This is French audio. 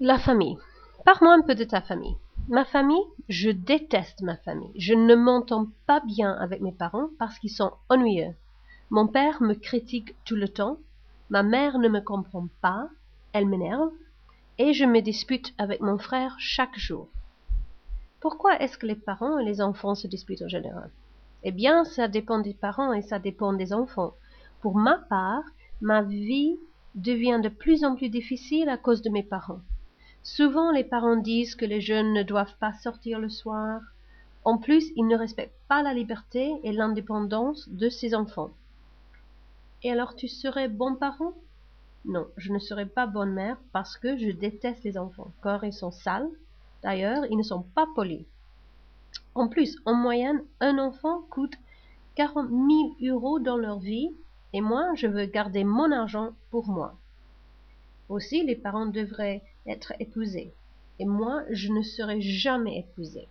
La famille. Parle-moi un peu de ta famille. Ma famille, je déteste ma famille. Je ne m'entends pas bien avec mes parents parce qu'ils sont ennuyeux. Mon père me critique tout le temps, ma mère ne me comprend pas, elle m'énerve, et je me dispute avec mon frère chaque jour. Pourquoi est-ce que les parents et les enfants se disputent en général? Eh bien, ça dépend des parents et ça dépend des enfants. Pour ma part, ma vie devient de plus en plus difficile à cause de mes parents. Souvent les parents disent que les jeunes ne doivent pas sortir le soir. En plus, ils ne respectent pas la liberté et l'indépendance de ses enfants. Et alors tu serais bon parent? Non, je ne serais pas bonne mère parce que je déteste les enfants, car ils sont sales. D'ailleurs, ils ne sont pas polis. En plus, en moyenne, un enfant coûte quarante mille euros dans leur vie, et moi, je veux garder mon argent pour moi. Aussi, les parents devraient être épousés. Et moi, je ne serai jamais épousée.